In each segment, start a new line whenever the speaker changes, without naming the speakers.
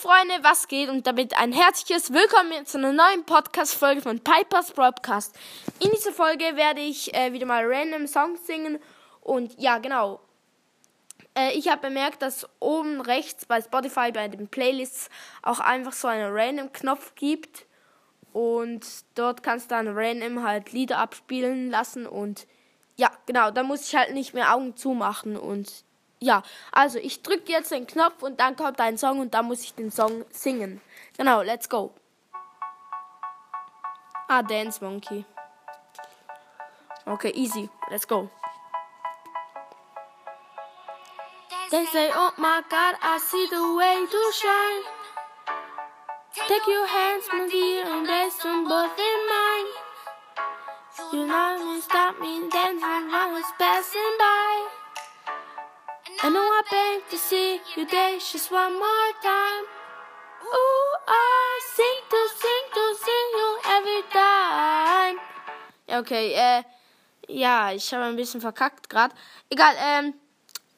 Freunde, was geht? Und damit ein herzliches Willkommen zu einer neuen Podcast-Folge von Pipers Broadcast. In dieser Folge werde ich äh, wieder mal random Songs singen. Und ja, genau. Äh, ich habe bemerkt, dass oben rechts bei Spotify bei den Playlists auch einfach so einen Random-Knopf gibt. Und dort kannst du dann random halt Lieder abspielen lassen. Und ja, genau, da muss ich halt nicht mehr Augen zumachen. Und ja, also ich drücke jetzt den Knopf und dann kommt ein Song und dann muss ich den Song singen. Genau, let's go. Ah, Dance Monkey. Okay, easy. Let's go. They say, oh my God, I see the way to shine. Take your hands, my dear, and place them both in mine. You know stop me, dancing, I was passing by. I know I beg to see you dance just one more time. Ooh, I sing to sing to sing you every time. Ja, okay, äh, ja, ich habe ein bisschen verkackt gerade. Egal, ähm,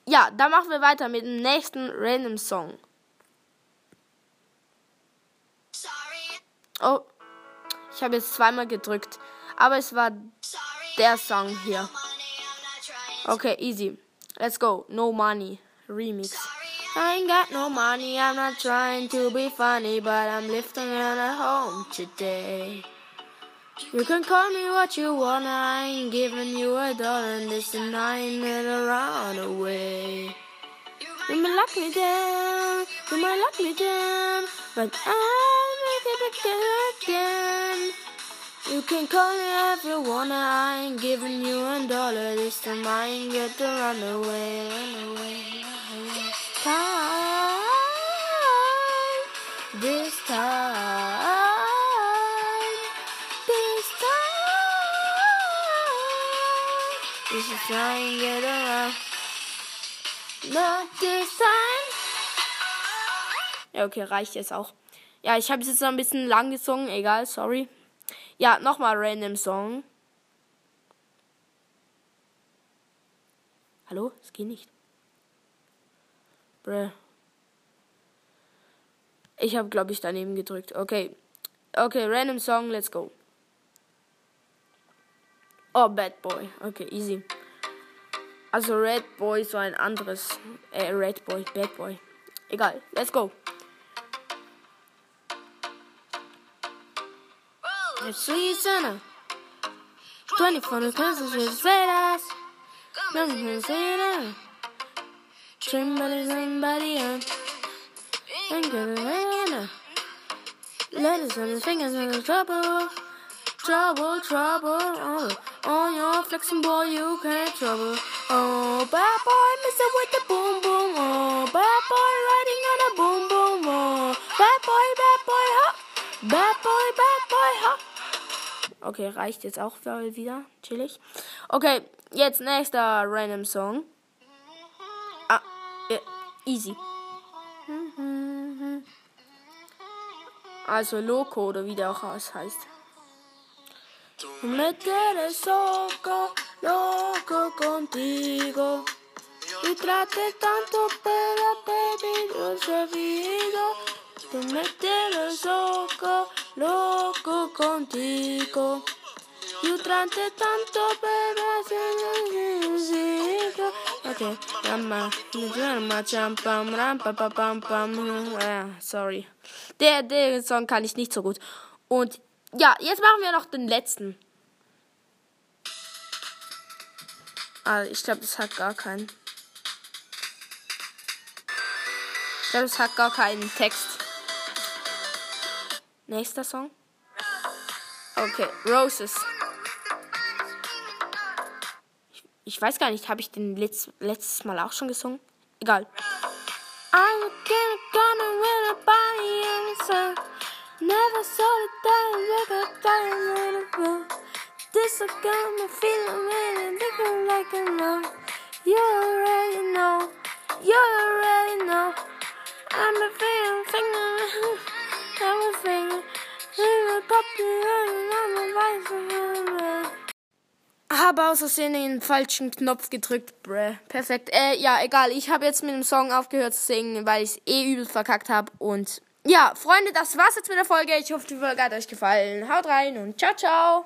ja, dann machen wir weiter mit dem nächsten Random Song. Oh, ich habe jetzt zweimal gedrückt, aber es war der Song hier. Okay, easy. Let's go. No money. Remix. I ain't got no money, I'm not trying to be funny, but I'm lifting it at home today. You can call me what you want, I ain't giving you a dollar, and this and I ain't gonna run away. You might lock me down, you might lock me down, but I'll make it again. You can call me if you wanna, I ain't giving you a dollar. This time I ain't get to run away, run away, run away. Time, this time, this time. This is I ain't get around. Not this time. Ja, okay, reicht jetzt auch. Ja, ich habe jetzt noch ein bisschen lang gesungen, egal, sorry. Ja, nochmal random Song. Hallo? Es geht nicht. Bruh. Ich habe, glaube ich, daneben gedrückt. Okay. Okay, random Song, let's go. Oh, Bad Boy. Okay, easy. Also Red Boy so ein anderes. Äh, Red Boy, Bad Boy. Egal, let's go. Sweet Santa. 24 pesos with straight ass. Nothing can say that. Somebody, somebody, and ain't gonna rain. Letters on his fingers in the trouble. Trouble, trouble. Oh, oh on your flexing boy, you can't trouble. Oh, bad boy, Okay, reicht jetzt auch wieder. Chillig. Okay, jetzt nächster random Song. Ah, ja, easy. Also Loco oder wie der auch heißt. Me quieres loco, loco contigo. Y trate tanto, pero se vivo. Tú me tienes loco, loco contigo. Yo trate tanto, pero. Okay, pam. Ja, sorry. Der, der Song kann ich nicht so gut. Und ja, jetzt machen wir noch den letzten. Ah, ich glaube, das hat gar keinen. Ich glaube, es hat gar keinen Text. Nächster Song. Okay, Roses. Ich, ich weiß gar nicht, habe ich den letzt, letztes Mal auch schon gesungen? Egal. I'm Habe aus Versehen den falschen Knopf gedrückt, bruh. Perfekt. Äh, ja, egal. Ich habe jetzt mit dem Song aufgehört zu singen, weil ich es eh übel verkackt habe. Und ja, Freunde, das war's jetzt mit der Folge. Ich hoffe, die Folge hat euch gefallen. Haut rein und ciao, ciao.